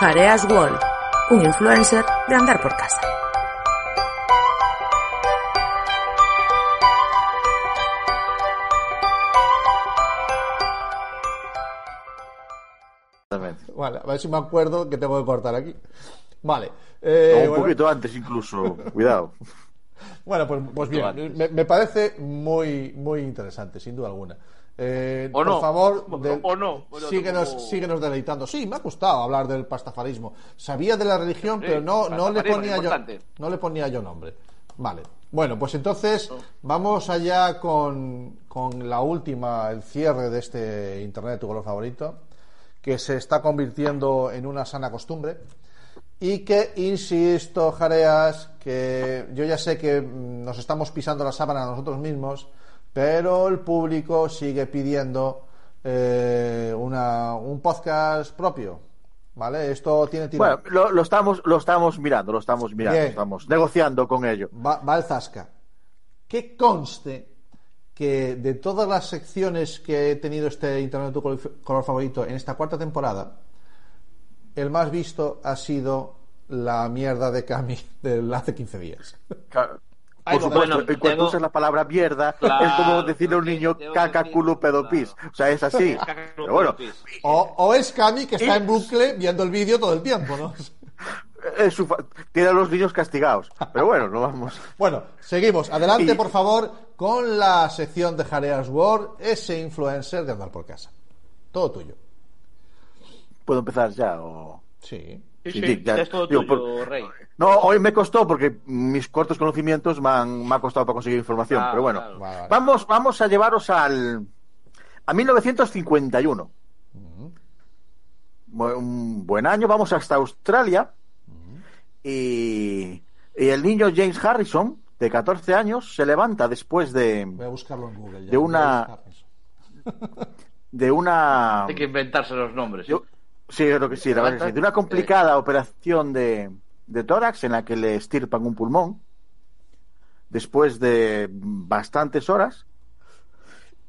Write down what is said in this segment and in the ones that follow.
Jareas Wall, un influencer de andar por casa. Vale, a ver si me acuerdo que tengo que cortar aquí. Vale. eh, un bueno, poquito antes incluso. Cuidado. Bueno, pues, pues bien, me, me parece muy, muy interesante, sin duda alguna. Eh, O por no. favor, O- de- o no. Bueno, síguenos, como- síguenos deleitando. Sí, me ha gustado hablar del pastafarismo. Sabía de la religión, Sí, pero no, no le ponía yo, no le ponía yo nombre. Vale. Bueno, pues entonces vamos allá con, con la última, el cierre de este Internet de tu color favorito, que se está convirtiendo en una sana costumbre. Y que, insisto, Jareas, que yo ya sé que mm, nos estamos pisando la sábana a nosotros mismos, pero el público sigue pidiendo eh, una, un podcast propio. ¿Vale? Esto tiene tirón. Bueno, lo, lo estamos, lo estamos mirando, lo estamos mirando, Bien. estamos negociando con ello. Va, va el Zasca. Que conste que de todas las secciones que he tenido este Internet tu color- favorito en esta cuarta temporada, el más visto ha sido la mierda de Cami de hace 15 días. Claro. Por supuesto, bueno, en cuanto tengo- usas la palabra mierda, Claro, es como decirle a un niño caca, culo, pedo, pis. O sea, es así. Caca, Pero bueno, pis. O, o es Cami que está en bucle viendo el vídeo todo el tiempo, ¿no? es su fa- tiene a los niños castigados. Pero bueno, no vamos. Bueno, seguimos. Adelante, Y- por favor, con la sección de Jareas World, ese influencer de andar por casa. Todo tuyo. ¿Puedo empezar ya? O... Sí. Sí, Sí, sí, sí, ya- es todo digo, tuyo, por- Rey. No, hoy me costó porque mis cortos conocimientos me han, me ha costado para conseguir información. Claro, pero bueno, claro. Vale, vale. vamos, vamos a llevaros al a 1951. Bu- Un buen año, vamos hasta Australia y, y el niño James Harrison, de 14 años, se levanta después de, Voy a buscarlo en Google. ya. De una- de una Hay que inventarse los nombres. Yo- sí, creo que sí, la verdad que sí. De una complicada operación de, de tórax en la que le estirpan un pulmón después de bastantes horas.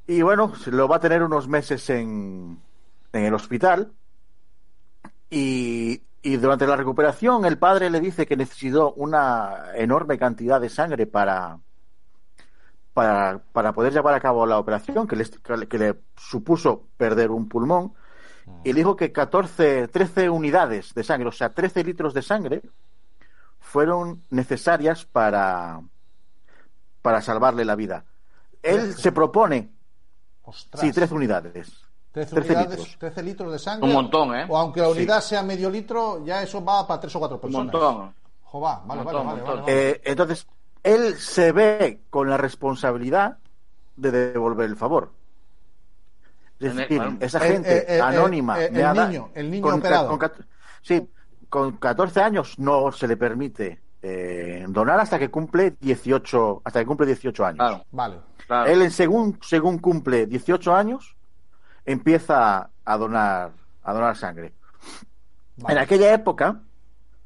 Y bueno, lo va a tener unos meses en, en el hospital. Y, y durante la recuperación, el padre le dice que necesitó una enorme cantidad de sangre para, para, para poder llevar a cabo la operación, que le, que le supuso perder un pulmón y le dijo que 14, 13 unidades de sangre, o sea, 13 litros de sangre, fueron necesarias para, para salvarle la vida. Él Trece. se propone, Ostras. sí, 13 unidades. 13, 13 unidades, litros. 13 litros de sangre. Un montón, ¿eh? O aunque la Sí. unidad sea medio litro, ya eso va para tres o cuatro Un personas. montón. Jova, vale, Un vale, montón, vale, un vale, vale. Eh, entonces, él se ve con la responsabilidad de devolver el favor. Es En el- decir, bueno. esa El- gente el- el- anónima. el- el niño, el niño con, operado. con cat- sí, con 14 años no se le permite eh, donar hasta que cumple 18, hasta que cumple 18 años. Claro, Vale. claro. Él, en según, según cumple 18 años, empieza a donar, a donar sangre. vale. En aquella época,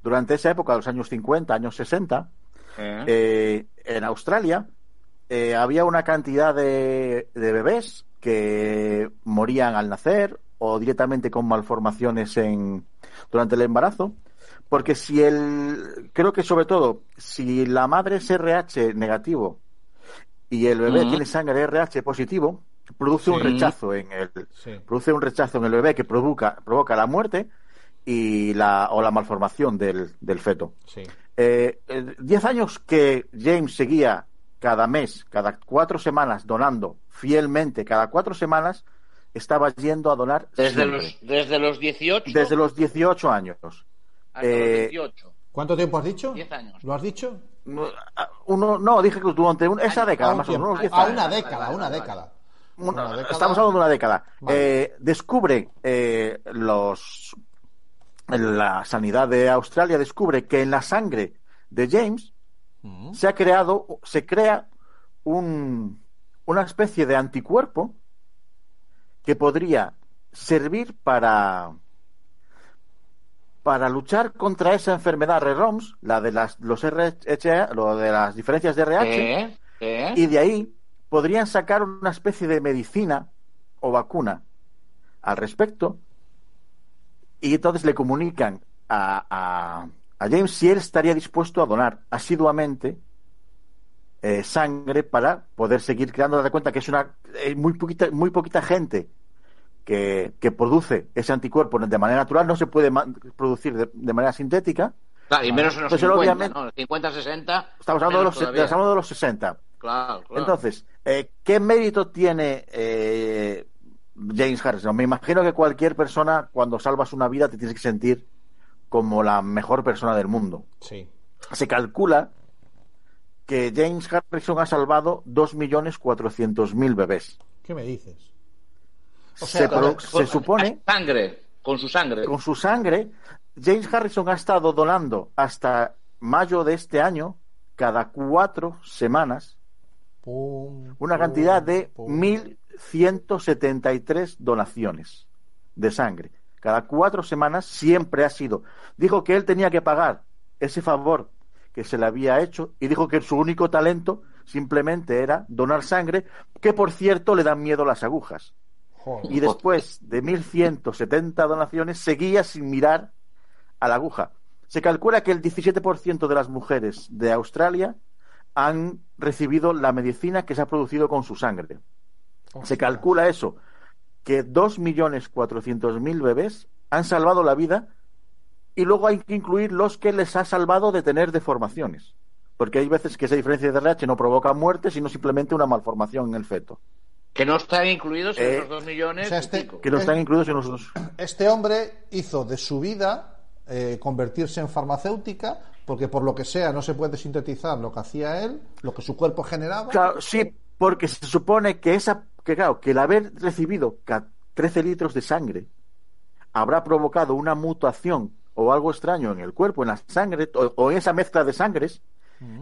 durante esa época, los años 50, años 60, ¿Eh? eh, en Australia eh, había una cantidad de, de bebés que morían al nacer o directamente con malformaciones en, durante el embarazo. Porque si el, creo que sobre todo, si la madre es RH negativo y el bebé Ujú. tiene sangre RH positivo, produce un rechazo en el, Sí. produce un rechazo en el bebé que provoca, provoca la muerte y la, o la malformación del, del feto. Sí. Eh, eh, diez años que James seguía cada mes, cada cuatro semanas, donando fielmente, cada cuatro semanas, estaba yendo a donar Desde siempre. los, desde los 18 desde los 18 años. hasta eh, los 18. ¿Cuánto tiempo has dicho? 10 años. ¿Lo has dicho? No, a- Uno, no, dije que durante un- esa Año, década, a, un más o menos, tiempo. unos 10 A una década, una década. Una- Una década. Estamos hablando de una década. Vale. Eh, descubre eh, los la sanidad de Australia descubre que en la sangre de James Mm. se ha creado, se crea un, una especie de anticuerpo que podría servir para para luchar contra esa enfermedad REROMS, la de las los RH, lo de las diferencias de RH, ¿Eh? ¿Eh? y de ahí podrían sacar una especie de medicina o vacuna al respecto y entonces le comunican a, a, a James si él estaría dispuesto a donar asiduamente eh, sangre para poder seguir creando. Date cuenta que es una eh, muy poquita, muy poquita gente que, que, produce ese anticuerpo de manera natural, no se puede producir de, de manera sintética. Claro, y menos en los Entonces, 50, obviamente- ¿no? 50, 60. Estamos hablando, de los, todavía. estamos hablando de los 60. Claro, claro. Entonces, eh, ¿qué mérito tiene eh, James Harrison? Me imagino que cualquier persona, cuando salvas una vida, te tienes que sentir como la mejor persona del mundo. Sí. Se calcula que James Harrison ha salvado 2.400.000 bebés. ¿Qué me dices? O se, sea, se supone, Sangre, con su sangre. con su sangre, James Harrison ha estado donando hasta mayo de este año, cada cuatro semanas, Pum, una pum, cantidad de pum. 1.173 donaciones de sangre. Cada cuatro semanas siempre ha sido. Dijo que él tenía que pagar ese favor que se le había hecho y dijo que su único talento simplemente era donar sangre, que por cierto le dan miedo las agujas. Joder. Y después de 1.170 donaciones seguía sin mirar a la aguja. Se calcula que el 17% de las mujeres de Australia han recibido la medicina que se ha producido con su sangre. Se calcula eso, que 2.400.000 bebés han salvado la vida y luego hay que incluir los que les ha salvado de tener deformaciones. Porque hay veces que esa diferencia de RH no provoca muerte, sino simplemente una malformación en el feto. Que no están incluidos en Eh, esos dos millones o sea, y este-. Que no están incluidos en los dos. Este hombre hizo de su vida eh, convertirse en farmacéutica porque por lo que sea no se puede sintetizar lo que hacía él, lo que su cuerpo generaba. Claro, sí, porque se supone que esa, que claro, que el haber recibido ca- 13 litros de sangre habrá provocado una mutación o algo extraño en el cuerpo, en la sangre, o, o en esa mezcla de sangres,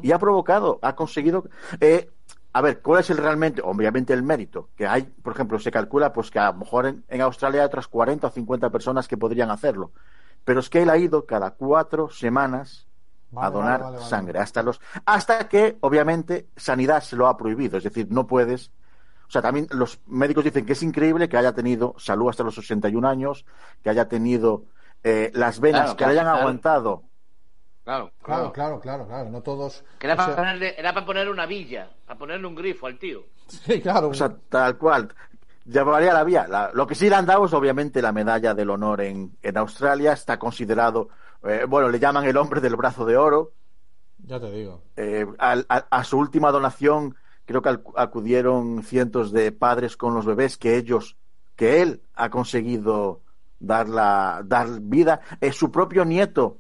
y ha provocado, ha conseguido. eh, a ver, ¿cuál es el realmente? Obviamente el mérito. Que hay, por ejemplo, se calcula pues que a lo mejor en, en Australia hay otras 40 o 50 personas que podrían hacerlo. Pero es que él ha ido cada cuatro semanas Vale, a donar vale, vale, vale. sangre hasta los hasta que obviamente sanidad se lo ha prohibido es decir no puedes o sea también los médicos dicen que es increíble que haya tenido salud hasta los 61 años que haya tenido eh, las venas Claro, que le hayan claro. aguantado Claro, Claro, claro. claro, claro, claro. No todos. Que era, para sea, ponerle, era para poner una villa, para ponerle un grifo al tío. sí, claro. o sea tal cual llevaría la vía La- lo que sí le han dado es obviamente la medalla del honor en, en Australia está considerado eh, bueno le llaman el hombre del brazo de oro ya te digo. Eh, al- a, a su última donación creo que al- acudieron cientos de padres con los bebés que ellos que él ha conseguido dar la dar vida. Eh, su propio nieto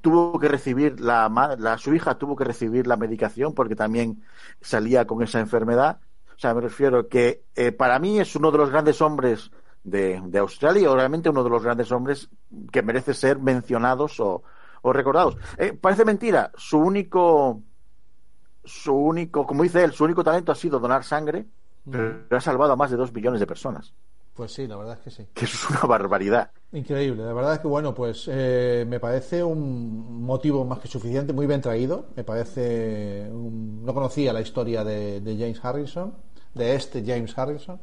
tuvo que recibir la, su hija tuvo que recibir la medicación porque también salía con esa enfermedad. O sea me refiero que eh, para mí es uno de los grandes hombres de, de Australia y obviamente uno de los grandes hombres que merece ser mencionados o, o recordados. Eh, parece mentira, su único, su único, como dice él, su único talento ha sido donar sangre, pero ha salvado a más de dos millones de personas, Pues sí, la verdad es que sí. que es una barbaridad. Increíble, la verdad es que bueno, pues eh, me parece un motivo más que suficiente, muy bien traído. Me parece, un- no conocía la historia de, de James Harrison, de este James Harrison,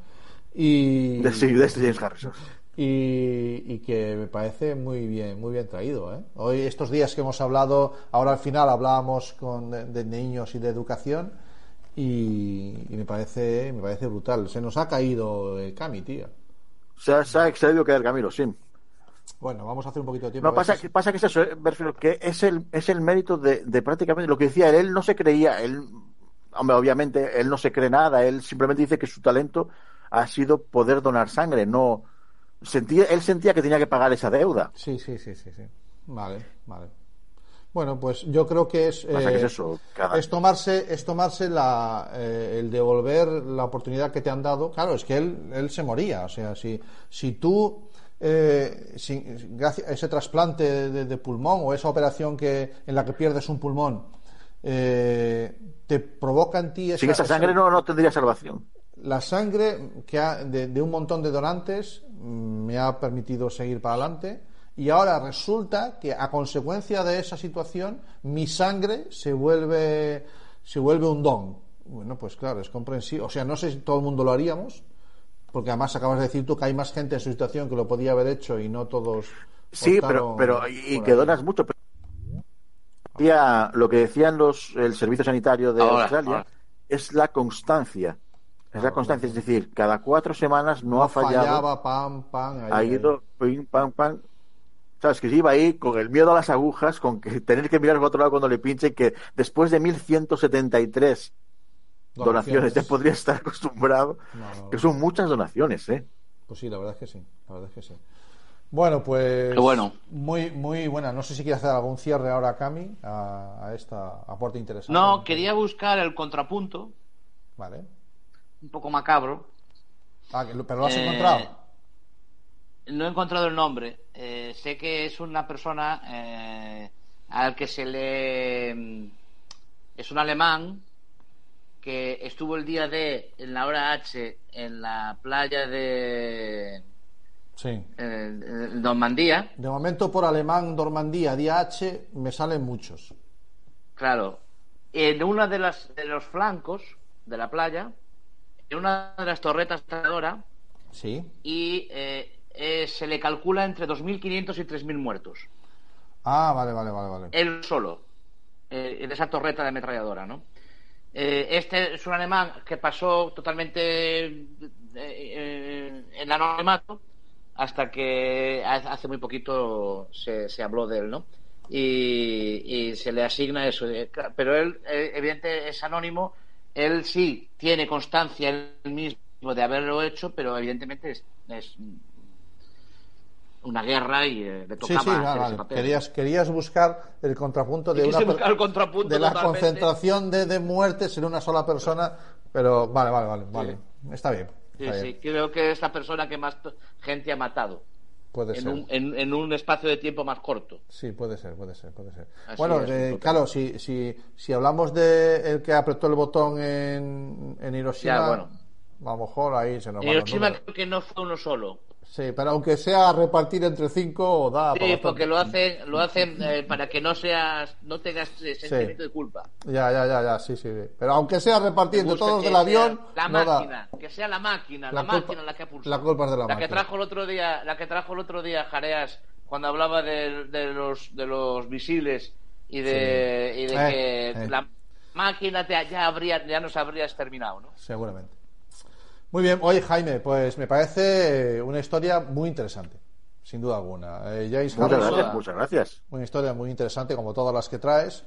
y, De, sí, de este James Harrison. y, y que me parece muy bien, muy bien traído. ¿eh? Hoy estos días que hemos hablado, ahora al final hablábamos con de, de niños y de educación y, y me parece, me parece brutal. Se nos ha caído el Cami, tío. Se ha, se ha excedido que el camino, sí. Bueno, vamos a hacer un poquito de tiempo. No, pasa, que pasa que es eso, eh, que es el, es el mérito de, de prácticamente lo que decía él, él no se creía, él, hombre, obviamente, él no se cree nada, él simplemente dice que su talento ha sido poder donar sangre, no, sentía, él sentía que tenía que pagar esa deuda. Sí, sí, sí, sí, sí. Vale, vale. Bueno, pues yo creo que es, eh, que es eso, cada- es tomarse, es tomarse la, eh, el devolver la oportunidad que te han dado. Claro, es que él, él se moría. O sea, si, si tú, eh, si- gracias a ese trasplante de, de pulmón o esa operación que, en la que pierdes un pulmón, eh, te provoca en ti Sin esa sangre no, no tendría salvación. la sangre que ha- de, de un montón de donantes mm, me ha permitido seguir para adelante y ahora resulta que a consecuencia de esa situación mi sangre se vuelve se vuelve un don bueno pues claro es comprensible o sea no sé si todo el mundo lo haríamos porque además acabas de decir tú que hay más gente en su situación que lo podía haber hecho y no todos Sí, pero, pero y, que ahí. donas mucho. Pero... Lo que decían los el servicio sanitario de Ahora, Australia ahora. es la constancia. Es la constancia, es decir, cada cuatro semanas no, No ha fallado, fallaba, pam, pam. ahí, ha ido pim, pam, pam. Sabes que se iba ahí con el miedo a las agujas, con que tener que mirar para otro lado cuando le pinche, que después de 1173 donaciones ya podría estar acostumbrado, No, no, que son muchas donaciones, ¿eh? Pues sí, la verdad es que sí. La verdad es que sí. Bueno, pues. Bueno. Muy, muy buena. No sé si quiere hacer algún cierre ahora, Cami, a, a esta aporte interesante. No, quería buscar el contrapunto, Vale. un poco macabro. Ah, pero lo has Eh, encontrado. No he encontrado el nombre. Eh, sé que es una persona eh, al que se le. mm, Es un alemán que estuvo el día D en la hora H en la playa de Sí. eh, eh, Normandía. De momento, por alemán, Normandía, día H, me salen muchos. Claro. En una de las de los flancos de la playa, en una de las torretas de Dora, Sí. y eh, eh, se le calcula entre 2.500 y 3.000 muertos. Ah, vale, vale, vale, vale. Él solo, eh, en esa torreta de ametralladora, ¿no? Eh, este es un alemán que pasó totalmente eh, en anonimato hasta que ha- hace muy poquito se, se habló de él, ¿no? Y, y se le asigna eso. Pero él, evidente, es anónimo. Él sí tiene constancia él mismo de haberlo hecho, pero evidentemente es, es una guerra y eh, le Sí, tocaba sí, hacer vale, ese vale. papel. Querías, querías buscar el contrapunto de una el contrapunto de la totalmente. concentración de, de muertes en una sola persona, pero vale, vale, vale, vale. Está bien. Sí, está sí, bien. creo que es la persona que más gente ha matado Puede en ser. un, en, en un espacio de tiempo más corto. Sí, puede ser, puede ser, puede ser. Así bueno, eh, claro, si, si, si hablamos de el que apretó el botón en, en Hiroshima, Ya, bueno. a lo mejor ahí se nos los Hiroshima creo que no fue uno solo. Sí, pero aunque sea repartir entre cinco, da Sí, porque lo hacen, lo hacen eh, para que no seas, no tengas eh, sentimiento de culpa. Ya, ya, ya, ya, sí, sí. Pero aunque sea repartir entre todos que del avión, la no da. máquina, que sea la máquina, La la, culpa- máquina la que ha pulsado. la culpa es de la que máquina. trajo el otro día, la que trajo el otro día Jareas cuando hablaba de, de los de los misiles y de, y de Eh, que eh. la máquina te, ya habría ya nos habría exterminado, ¿no? Seguramente. Muy bien, oye Jaime, pues me parece una historia muy interesante, sin duda alguna. Eh, James Muchas Harrison, gracias, muchas gracias. una historia muy interesante como todas las que traes.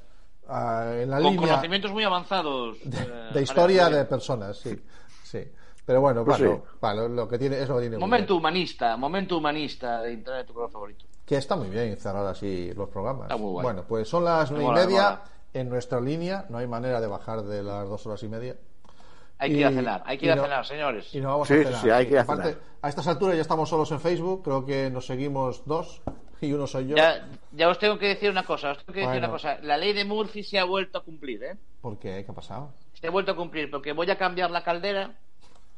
Ah, en la Con línea conocimientos muy avanzados de, eh, de historia de personas, sí, sí. Pero bueno, Pues bueno, sí. vale, lo que tiene es lo que tiene. Momento humanista, momento humanista de Internet, tu color favorito. Que está muy bien cerrar así los programas. Está muy guay. Bueno, pues son las nueve y media mola. en nuestra línea. No hay manera de bajar de las dos horas y media. Hay que ir a cenar, hay que ir a cenar, señores. Y nos vamos Sí, a sí, cenar. sí, hay que ir a Aparte, cenar. a estas alturas ya estamos solos en Facebook. Creo que nos seguimos dos y uno soy yo. Ya, ya os tengo que decir una cosa, os tengo que decir una cosa. La ley de Murphy se ha vuelto a cumplir, ¿eh? ¿Por qué? ¿Qué ha pasado? Se ha vuelto a cumplir porque voy a cambiar la caldera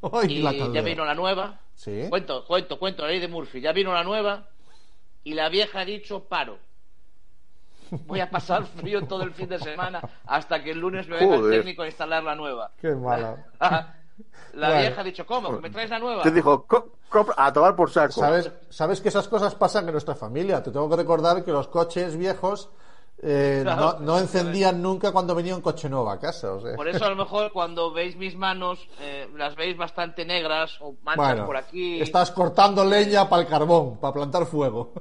¡Ay, y la ya vino la nueva. Sí. Cuento, cuento, cuento, la ley de Murphy. Ya vino la nueva y la vieja ha dicho paro. Voy a pasar frío todo el fin de semana hasta que el lunes me venga el técnico a instalar la nueva. Qué mala. La Bueno. vieja ha dicho, ¿cómo? ¿Me traes la nueva? Te dijo, "Co- compra- a tomar por saco. ¿Sabes, sabes que esas cosas pasan en nuestra familia. Te tengo que recordar que los coches viejos eh, Claro, no, no encendían nunca cuando venía un coche nuevo a casa. o sea. Por eso a lo mejor cuando veis mis manos eh, las veis bastante negras o manchas Bueno, por aquí. estás cortando leña para el carbón, para plantar fuego.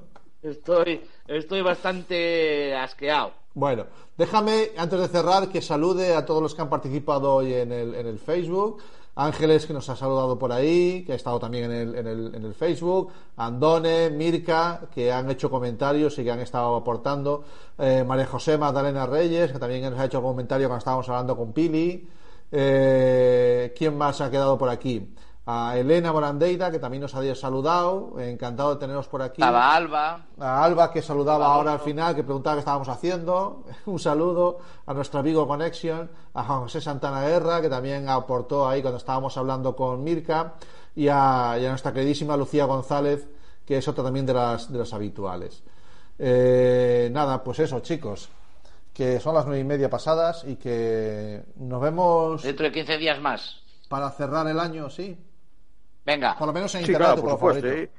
Estoy, estoy bastante asqueado. Bueno, déjame, antes de cerrar, que salude a todos los que han participado hoy en el, en el Facebook. Ángeles, que nos ha saludado por ahí, que ha estado también en el, en el, en el Facebook. Andone, Mirka, que han hecho comentarios y que han estado aportando. Eh, María José Magdalena Reyes, que también nos ha hecho comentario cuando estábamos hablando con Pili. Eh, ¿Quién más ha quedado por aquí? A Elena Morandeira, que también nos había saludado. Encantado de teneros por aquí Estaba Alba. a Alba que saludaba ahora al final, que preguntaba qué estábamos haciendo. Un saludo a nuestro amigo Connection, a José Santana Guerra, que también aportó ahí cuando estábamos hablando con Mirka, y a, y a nuestra queridísima Lucía González, que es otra también de las, de las habituales. Eh, nada, pues eso, chicos, que son las nueve y media pasadas y que nos vemos Dentro de 15 días más. para cerrar el año, sí. Venga, Por lo menos en Sí, internet, claro, por supuesto. favorito. ¿eh?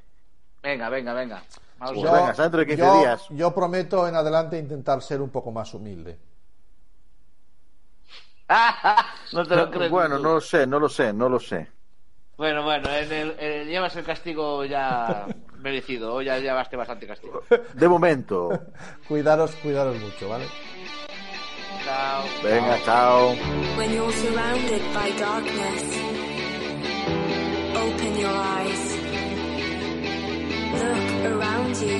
venga, venga, venga. Pues Yo, venga, dentro de 15 yo- días. yo prometo en adelante intentar ser un poco más humilde. no te lo crees. Bueno, tú. no lo sé, no lo sé, no lo sé. Bueno, bueno, en el, en el- llevas el castigo ya merecido. Hoy ya llevaste bastante castigo. De momento. Cuidaros, cuidaros mucho, ¿vale? Chao. Venga, chao. Your eyes. Look around you.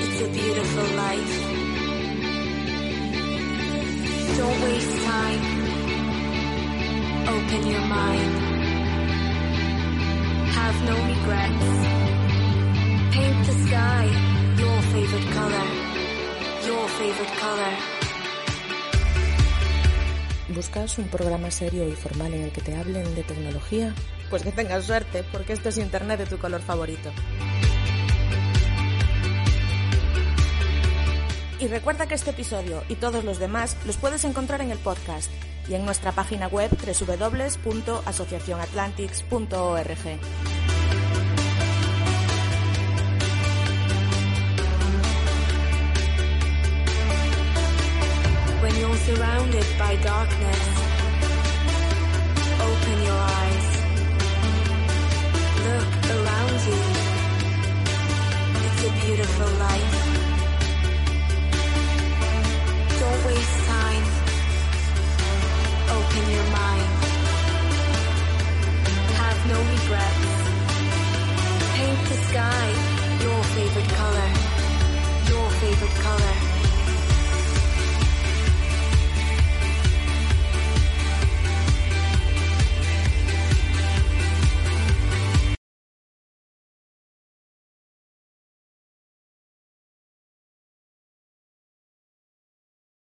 It's a beautiful life. Don't waste time. Open your mind. Have no regrets. Paint the sky your favorite color. Your favorite color. ¿Buscas un programa serio y formal en el que te hablen de tecnología? Pues que tengas suerte, porque esto es Internet de tu color favorito. Y recuerda que este episodio y todos los demás los puedes encontrar en el podcast y en nuestra página web www.asociacionatlantics.org. When you're surrounded by darkness, beautiful life.